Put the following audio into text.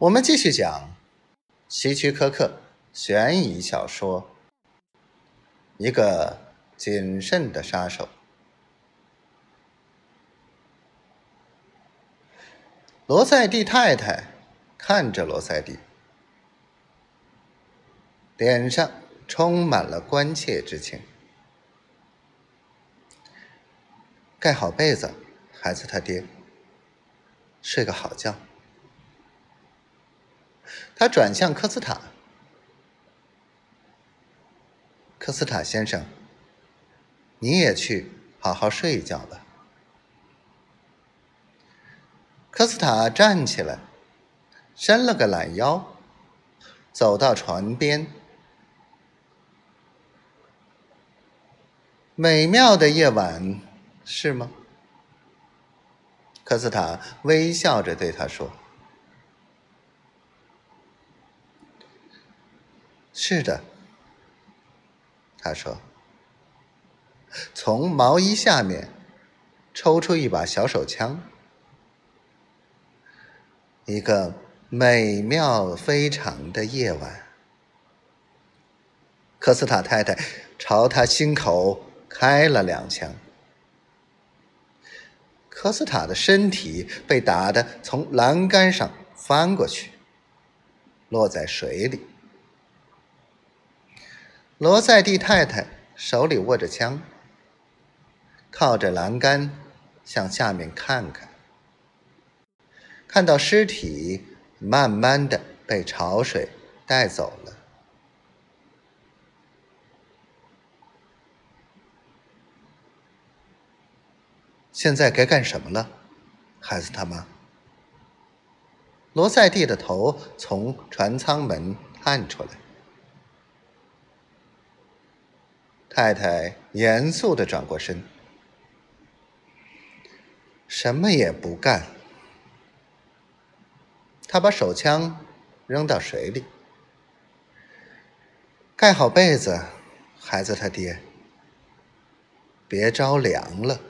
我们继续讲希区柯克悬疑小说《一个谨慎的杀手》。罗塞蒂太太看着罗塞蒂，脸上充满了关切之情。盖好被子，孩子他爹，睡个好觉。他转向科斯塔，科斯塔先生，你也去好好睡一觉吧。科斯塔站起来，伸了个懒腰，走到船边。美妙的夜晚，是吗？科斯塔微笑着对他说。是的，他说，从毛衣下面抽出一把小手枪。一个美妙非常的夜晚，科斯塔太太朝他心口开了两枪，科斯塔的身体被打得从栏杆上翻过去，落在水里。罗塞蒂太太手里握着枪，靠着栏杆向下面看看，看到尸体慢慢的被潮水带走了。现在该干什么了，孩子他妈？罗塞蒂的头从船舱门探出来。太太严肃的转过身，什么也不干。他把手枪扔到水里，盖好被子，孩子他爹，别着凉了。